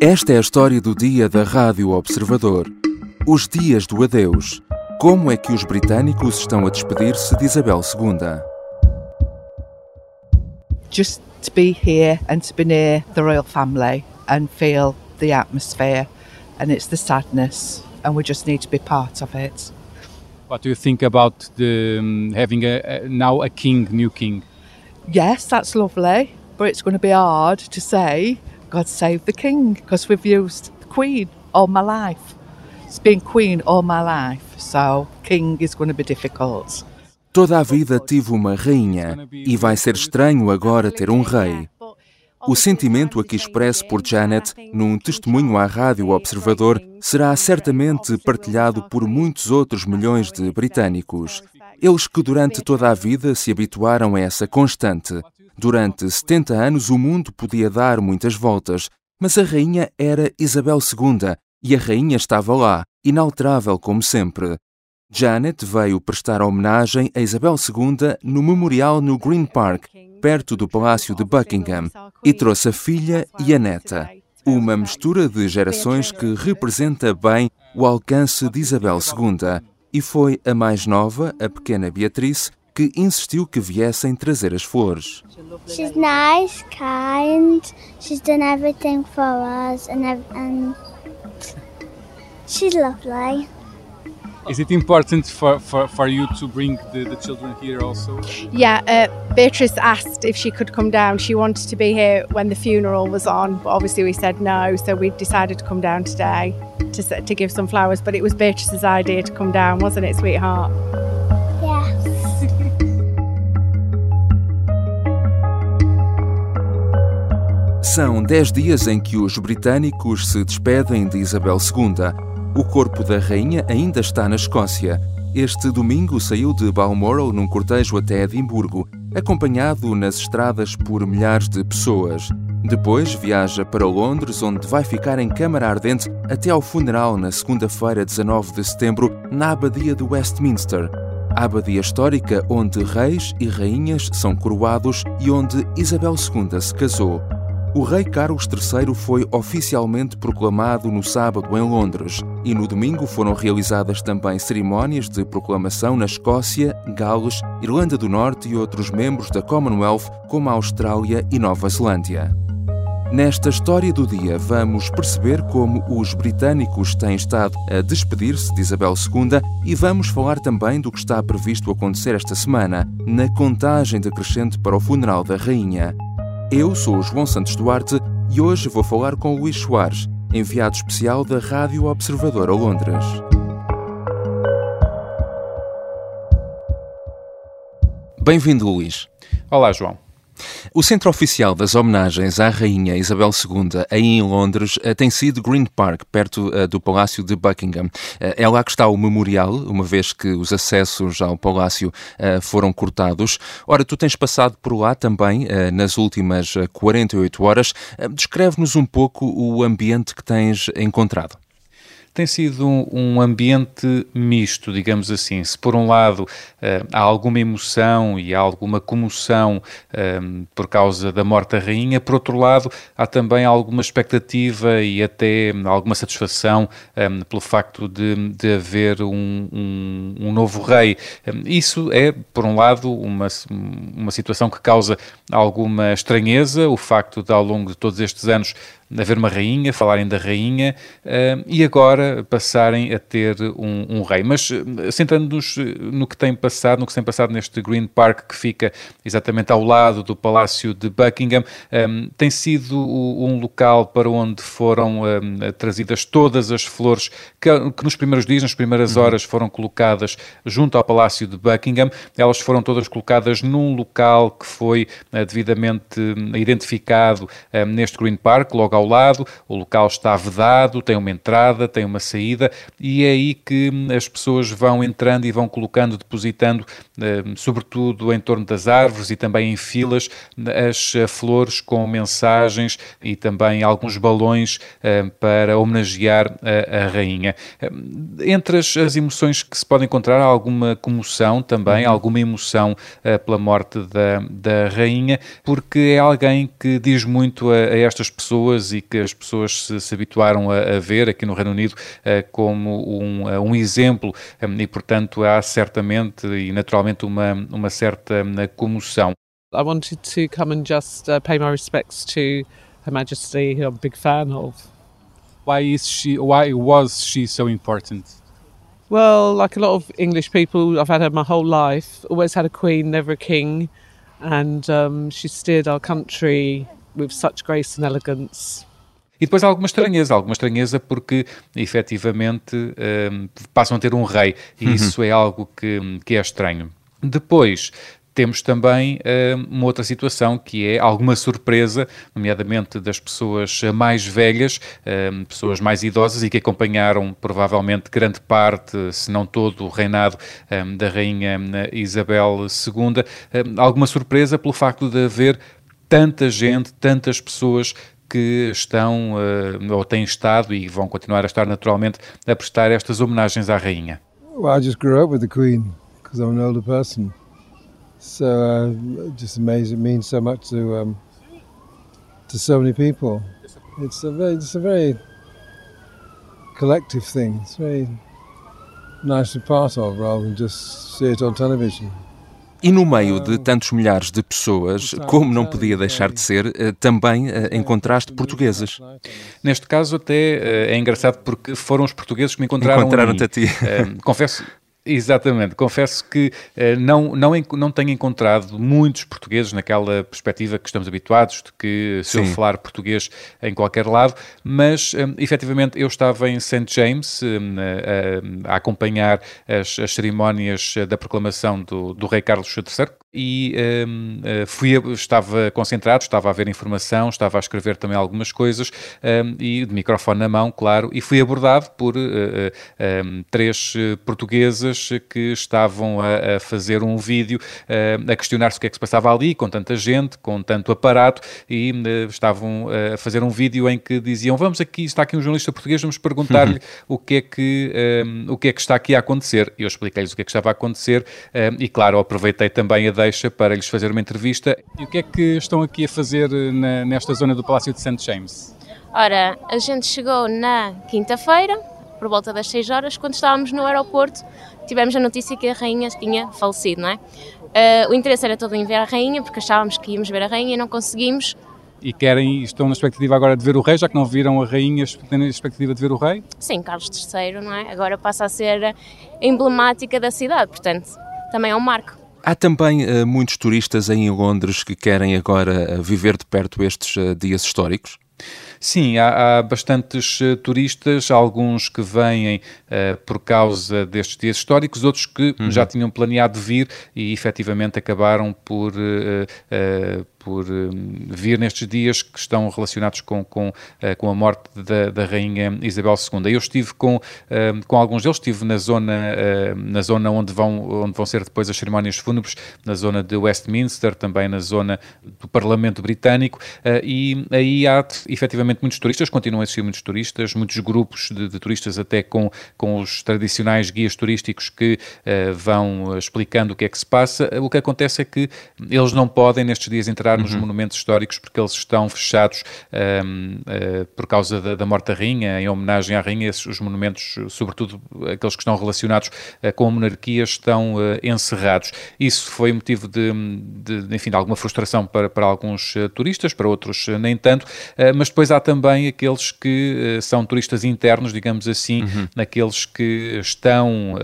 Esta é a história do dia da Rádio Observador. Os dias do adeus. Como é que os britânicos estão a despedir-se de Isabel II? Just to be here and to be near the royal family and feel the atmosphere and it's the sadness and we just need to be part of it. What do you think about the um, having a, a, now a king, new king? Yes, that's lovely, but it's going to be hard to say God save the king because we've used queen all my life. It's been queen all my life, so king is going to be difficult. Toda a vida tive uma rainha e vai ser estranho agora ter um rei. O sentimento aqui expresso por Janet num testemunho à Rádio Observador será certamente partilhado por muitos outros milhões de britânicos. Eles que durante toda a vida se habituaram a essa constante. Durante 70 anos o mundo podia dar muitas voltas, mas a rainha era Isabel II e a rainha estava lá, inalterável como sempre. Janet veio prestar homenagem a Isabel II no memorial no Green Park, perto do Palácio de Buckingham, e trouxe a filha e a neta. Uma mistura de gerações que representa bem o alcance de Isabel II. E foi a mais nova, a pequena Beatriz, que insistiu que viessem trazer as flores. She's nice, kind. She's done everything for us, and, and she's lovely. Is it important for, for, for you to bring the, the children here also? Yeah, uh, Beatrice asked if she could come down. She wanted to be here when the funeral was on, but obviously we said no, so we decided to come down today to, to give some flowers. But it was Beatrice's idea to come down, wasn't it, sweetheart? São dez dias em que os britânicos se despedem de Isabel II. O corpo da rainha ainda está na Escócia. Este domingo saiu de Balmoral num cortejo até Edimburgo, acompanhado nas estradas por milhares de pessoas. Depois viaja para Londres, onde vai ficar em câmara ardente até ao funeral na segunda-feira, 19 de setembro, na Abadia de Westminster. A abadia histórica onde reis e rainhas são coroados e onde Isabel II se casou. O rei Carlos III foi oficialmente proclamado no sábado em Londres e no domingo foram realizadas também cerimónias de proclamação na Escócia, Gales, Irlanda do Norte e outros membros da Commonwealth, como a Austrália e Nova Zelândia. Nesta história do dia, vamos perceber como os britânicos têm estado a despedir-se de Isabel II e vamos falar também do que está previsto acontecer esta semana, na contagem decrescente para o funeral da Rainha. Eu sou o João Santos Duarte e hoje vou falar com Luís Soares, enviado especial da Rádio Observador a Londres. Bem-vindo, Luís. Olá, João. O centro oficial das homenagens à Rainha Isabel II, aí em Londres, eh, tem sido Green Park, perto uh, do Palácio de Buckingham. Uh, é lá que está o memorial, uma vez que os acessos ao palácio foram cortados. Ora, tu tens passado por lá também nas últimas 48 horas. Descreve-nos um pouco o ambiente que tens encontrado tem sido um, ambiente misto, digamos assim. Se por um lado uh, há alguma emoção e há alguma comoção um, eh, por causa da morte da rainha, por outro lado há também alguma expectativa e até alguma satisfação um, eh, pelo facto de, de haver um, um, novo rei. Isso é, por um lado, uma, uma situação que causa alguma estranheza, o facto de ao longo de todos estes anos haver uma rainha, falarem da rainha uh, e agora passarem a ter um, um rei. Mas uh, centrando-nos no que tem passado, no que tem passado neste Green Park que fica exatamente ao lado do Palácio de Buckingham, um, tem sido um local para onde foram um, trazidas todas as flores que, que, nos primeiros dias, nas primeiras uhum. horas, foram colocadas junto ao Palácio de Buckingham. Elas foram todas colocadas num local que foi uh, devidamente hum, identificado neste Green Park, logo ao lado, o local está vedado, tem uma entrada, tem uma saída, e é aí que hum, as pessoas vão entrando e vão colocando, depositando, hum, sobretudo em torno das árvores e também em filas, as eh, flores com mensagens e também alguns balões hum, para homenagear a, rainha. Entre as, as, emoções que se podem encontrar, há alguma comoção também, uhum. alguma emoção uh, pela morte da, da rainha, porque é alguém que diz muito a, a estas pessoas pessoas e que as pessoas se, se habituaram a, a, ver aqui no Reino Unido uh, como um, uh, um exemplo um, e, portanto, há certamente e naturalmente uma, uma certa comoção. I wanted to come and just uh, pay my respects to Her Majesty, who I'm a big fan of. Why is she? Why was she so important? Well, like a lot of English people, I've had her my whole life. Always had a queen, never a king, and um, she steered our country with such grace and elegance. E depois há alguma estranheza, alguma estranheza porque efetivamente um, passam a ter um rei e uhum. isso é algo que, que é estranho. Depois, temos também uh, uma outra situação que é alguma surpresa, nomeadamente das pessoas mais velhas, uh, pessoas mais idosas e que acompanharam provavelmente grande parte, se não todo, o reinado um, da Rainha Isabel II. Uh, alguma surpresa pelo facto de haver tanta gente, tantas pessoas que estão ou têm estado e vão continuar a estar naturalmente a prestar estas homenagens à rainha. Well, I just grew up with the Queen because I'm an older person. So uh, just amazing. It means so much to um, to so many people. It's a very, it's a very collective thing. It's very nice to be part of, rather than just see it on television. E no meio de tantos milhares de pessoas, como não podia deixar de ser, eh, também eh, encontraste portuguesas. Neste caso até eh, é engraçado porque foram os portugueses que me encontraram Encontraram-te a ti. confesso, Exatamente, confesso que uh, não, não, não tenho encontrado muitos portugueses naquela perspectiva que estamos habituados, de que se Sim. eu falar português em qualquer lado, mas um, efetivamente eu estava em St. James a, a, acompanhar as, as, cerimónias da proclamação do, do rei Carlos III, e um, eh, fui, estava concentrado, estava a ver informação, estava a escrever também algumas coisas um, e de microfone na mão, claro, e fui abordado por uh, eh, um, três portuguesas que estavam a, a fazer um vídeo uh, a questionar-se o que é que se passava ali, com tanta gente, com tanto aparato, e uh, estavam a fazer um vídeo em que diziam: Vamos aqui, está aqui um jornalista português, vamos perguntar-lhe uhum. o, que é que, o que é que está aqui a acontecer. Eu expliquei-lhes o que é que estava a acontecer e, claro, aproveitei também a deixa para lhes fazer uma entrevista. E o que é que estão aqui a fazer eh, na, nesta zona do Palácio de St. James? Ora, a gente chegou na quinta-feira, por volta das 6 horas, quando estávamos no aeroporto, tivemos a notícia que a rainha tinha falecido, não é? Uh, o interesse era todo em ver a rainha, porque achávamos que íamos ver a rainha e não conseguimos. E querem, estão na expectativa agora de ver o rei, já que não viram a rainha, têm a expectativa de ver o rei? Sim, Carlos III, não é? Agora passa a ser emblemática da cidade, portanto, também é um marco. Há também uh, muitos turistas em Londres que querem agora uh, viver de perto estes uh, dias históricos? Sim, há, há bastantes uh, turistas, alguns que vêm uh, por causa destes dias históricos, outros que uhum. já tinham planeado vir e efetivamente acabaram por uh, por um, vir nestes dias que estão relacionados com, com, uh, com a morte da, da, Rainha Isabel II. Eu estive com, uh, com alguns deles, estive na zona, uh, na zona onde, vão, onde vão ser depois as cerimónias fúnebres, na zona de Westminster, também na zona do Parlamento Britânico, e aí há efetivamente muitos turistas, continuam a existir muitos turistas, muitos grupos de, de turistas, até com, com os tradicionais guias turísticos que vão explicando o que é que se passa. O que acontece é que eles não podem nestes dias entrar nos uhum. monumentos históricos porque eles estão fechados um, uh, eh, por causa da, da, morte da rainha, em homenagem à rainha, esses, os monumentos, sobretudo aqueles que estão relacionados uh, com a monarquia, estão uh, encerrados. Isso foi motivo de, de, enfim, de alguma frustração para, para alguns turistas, para outros nem tanto, mas depois há também aqueles que são turistas internos, digamos assim, uhum. naqueles que estão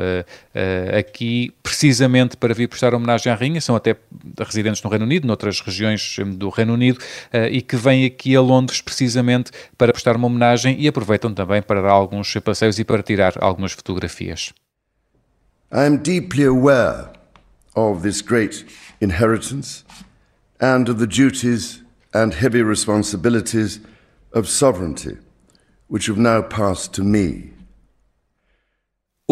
aqui precisamente para vir prestar homenagem à rainha, são até residentes no Reino Unido, noutras regiões do Reino Unido uh, e que vêm aqui a Londres precisamente para prestar uma homenagem e aproveitam também para dar alguns passeios e para tirar algumas fotografias. I am deeply aware of this great inheritance and of the duties and heavy responsibilities of sovereignty which have now passed to me.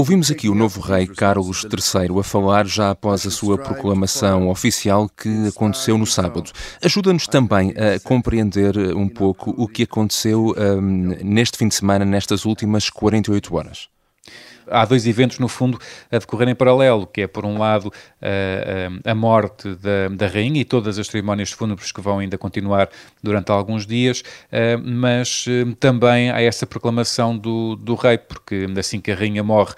Ouvimos aqui o novo rei Carlos III a falar já após a sua proclamação oficial que aconteceu no sábado. Ajuda-nos também a compreender um pouco o que aconteceu um, neste fim de semana, nestas últimas 48 horas. Há dois eventos, no fundo, a decorrer em paralelo, que é, por um lado, a, a morte da, da rainha e todas as cerimónias fúnebres que vão ainda continuar durante alguns dias, mas também há essa proclamação do, do rei, porque assim que a rainha morre,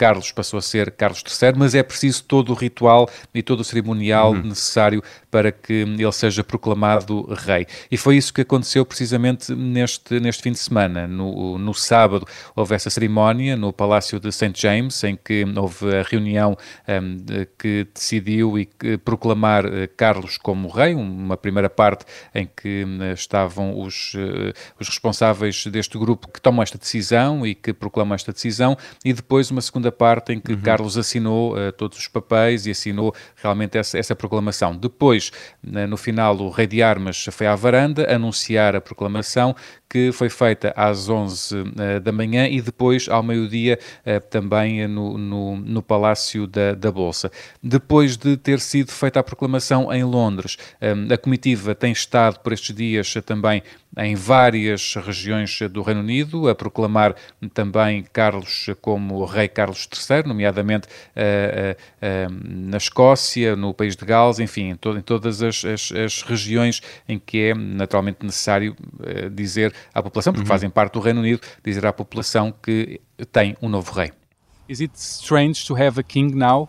Carlos passou a ser Carlos III, mas é preciso todo o ritual e todo o cerimonial uhum. necessário para que ele seja proclamado rei. E foi isso que aconteceu precisamente neste, neste fim de semana. No, no sábado houve essa cerimónia no Palácio de St. James, em que houve a reunião um, que decidiu e que proclamar uh, Carlos como rei, uma primeira parte em que uh, estavam os, uh, os responsáveis deste grupo que tomam esta decisão e que proclamam esta decisão, e depois uma segunda parte em que uhum. Carlos assinou uh, todos os papéis e assinou realmente essa, essa proclamação. Depois, no final, o rei de armas foi à varanda anunciar a proclamação que foi feita às 11 uh, eh, da manhã e depois ao meio-dia uh, também no, no, no, Palácio da, da, Bolsa. Depois de ter sido feita a proclamação em Londres, a comitiva tem estado por estes dias também em várias regiões do Reino Unido, a proclamar também Carlos como rei Carlos III, nomeadamente na Escócia, no país de Gales, enfim, em todas as, as, as, regiões em que é naturalmente necessário dizer à população, porque uhum. fazem parte do Reino Unido, dizer à população que tem um novo rei. Is it strange to have a king now?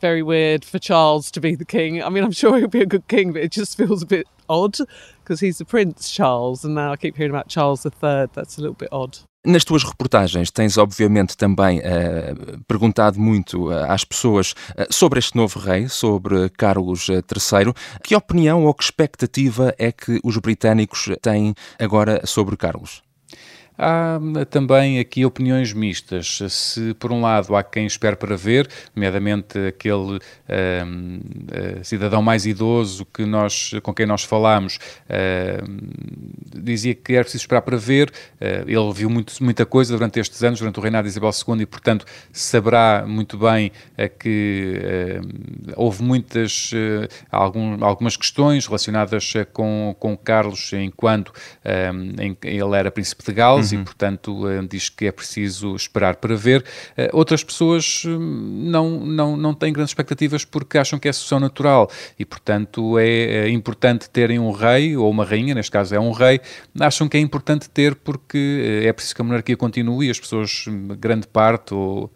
Very weird for Charles to be the king. I mean, I'm sure he'll be a good king, but it just feels a bit odd because he's the Prince Charles, and now I keep hearing about Charles III. That's a little bit odd. Nas tuas reportagens tens obviamente também uh, perguntado muito uh, às pessoas uh, sobre este novo rei, sobre Carlos III. Que opinião ou que expectativa é que os britânicos têm agora sobre Carlos? Há hum, também aqui opiniões mistas. Se, por um lado, há quem espere para ver, nomeadamente aquele uh, uh, cidadão mais idoso que nós, com quem nós falámos, uh, dizia que era preciso esperar para ver. ele viu muito, muita coisa durante estes anos, durante o reinado de Isabel II, e, portanto, saberá muito bem que houve muitas, algum, algumas questões relacionadas com, com Carlos enquanto em, ele era príncipe de Gales uhum. e, portanto, uh, diz que é preciso esperar para ver. Uh, outras pessoas hum, não, não, não têm grandes expectativas porque acham que é sucessão natural e, portanto, é, é importante terem um rei ou uma rainha, neste caso é um rei, acham que é importante ter porque é preciso que a monarquia continue e as pessoas, grande parte ou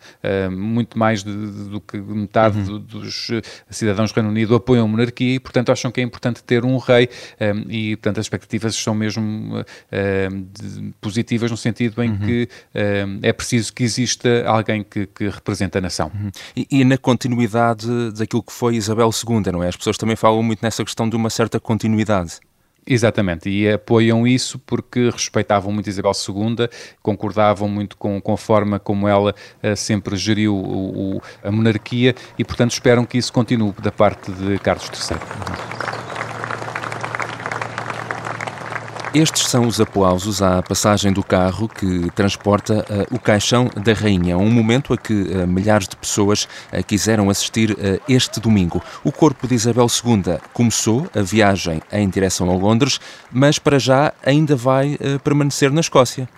muito mais de, de, do que metade uhum. dos cidadãos do Reino Unido apoiam a monarquia e, portanto, acham que é importante ter um rei um, e, portanto, as expectativas são mesmo positivas positivas no sentido em uhum. que uh, é preciso que exista alguém que, que represente a nação. Uhum. E, e, na continuidade daquilo que foi Isabel II, não é? As pessoas também falam muito nessa questão de uma certa continuidade. Exatamente, e apoiam isso porque respeitavam muito Isabel II, concordavam muito com, com a forma como ela uh, sempre geriu o, o, a monarquia e, portanto, esperam que isso continue da parte de Carlos III. Uhum. Estes são os aplausos à passagem do carro que transporta uh, o caixão da rainha, um momento a que uh, milhares de pessoas uh, quiseram assistir este domingo. O corpo de Isabel II começou a viagem em direção a Londres, mas para já ainda vai permanecer na Escócia.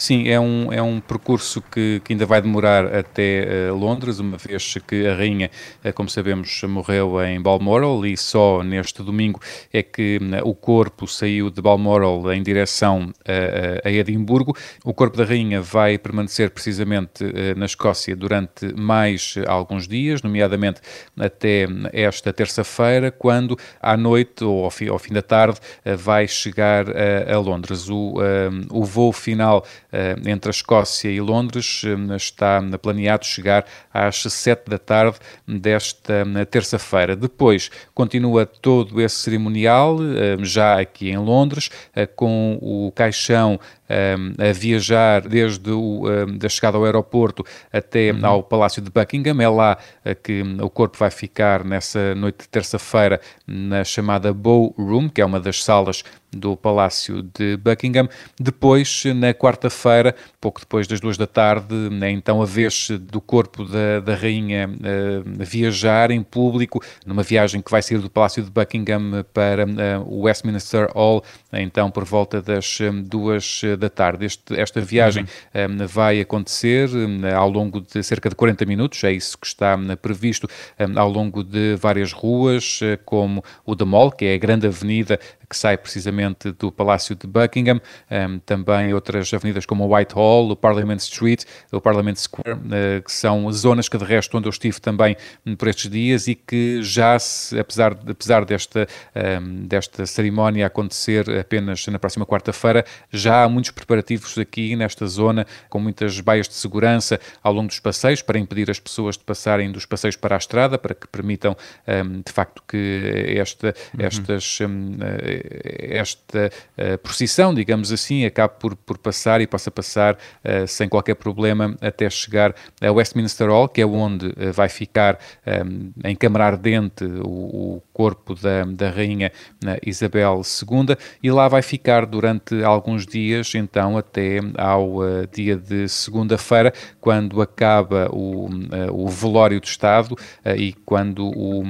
Sim, é um, é um percurso que, que ainda vai demorar até uh, Londres, uma vez que a rainha, uh, como sabemos, morreu em Balmoral e só neste domingo é que uh, o corpo saiu de Balmoral em direção a Edimburgo. O corpo da rainha vai permanecer precisamente na Escócia durante mais alguns dias, nomeadamente até esta terça-feira, quando à noite ou ao fim, ao fim da tarde vai chegar a, Londres. O, o voo final eh, entre a Escócia e Londres eh, está planeado chegar às sete da tarde desta eh, terça-feira. Depois continua todo esse cerimonial, já aqui em Londres, com o caixão a viajar desde o, da chegada ao aeroporto até uhum. ao Palácio de Buckingham. É lá que o corpo vai ficar nessa noite de terça-feira na chamada Bow Room, que é uma das salas do Palácio de Buckingham. Depois, na quarta-feira, pouco depois das duas da tarde, é então a vez do corpo da, da rainha uh, viajar em público, numa viagem que vai sair do Palácio de Buckingham para uh, o Westminster Hall, então por volta das duas da tarde. Este, esta viagem uhum. vai acontecer ao longo de cerca de 40 minutos, é isso que está previsto ao longo de várias ruas, como o The Mall, que é a grande avenida que sai precisamente do Palácio de Buckingham, um, também outras avenidas como o Whitehall, o Parliament Street, o Parliament Square, uh, que são zonas que de resto onde eu estive também um, por estes dias e que já se, apesar, apesar desta, um, desta cerimónia acontecer apenas na próxima quarta-feira, já há muitos preparativos aqui nesta zona, com muitas baias de segurança ao longo dos passeios, para impedir as pessoas de passarem dos passeios para a estrada, para que permitam de facto que esta, uhum. estas esta uh, procissão, digamos assim, acabe por, por passar e possa passar uh, sem qualquer problema até chegar a Westminster Hall, que é onde uh, vai ficar em câmara ardente o, o corpo da, da Rainha Isabel II, e lá vai ficar durante alguns dias, então até ao dia de segunda-feira, quando acaba o, o velório do Estado e quando o,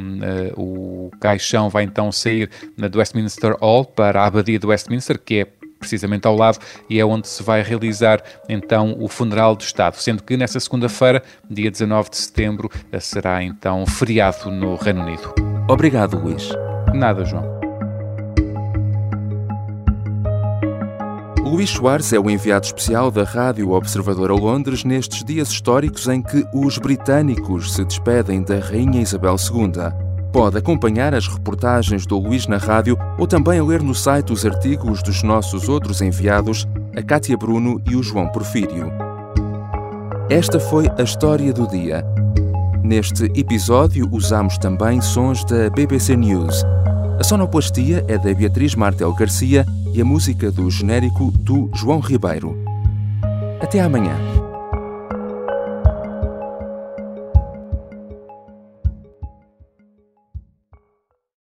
o caixão vai então sair do Westminster Hall para a Abadia de Westminster, que é precisamente ao lado, e é onde se vai realizar então o funeral do Estado, sendo que nessa segunda-feira, dia 19 de setembro, será então feriado no Reino Unido. Obrigado, Luís. Nada, João. Luís Soares é o enviado especial da Rádio Observador a Londres nestes dias históricos em que os britânicos se despedem da Rainha Isabel II. Pode acompanhar as reportagens do Luís na rádio ou também ler no site os artigos dos nossos outros enviados, a Cátia Bruno e o João Porfírio. Esta foi a história do dia. Neste episódio usamos também sons da BBC News. A sonoplastia é da Beatriz Martel Garcia e a música do genérico do João Ribeiro. Até amanhã.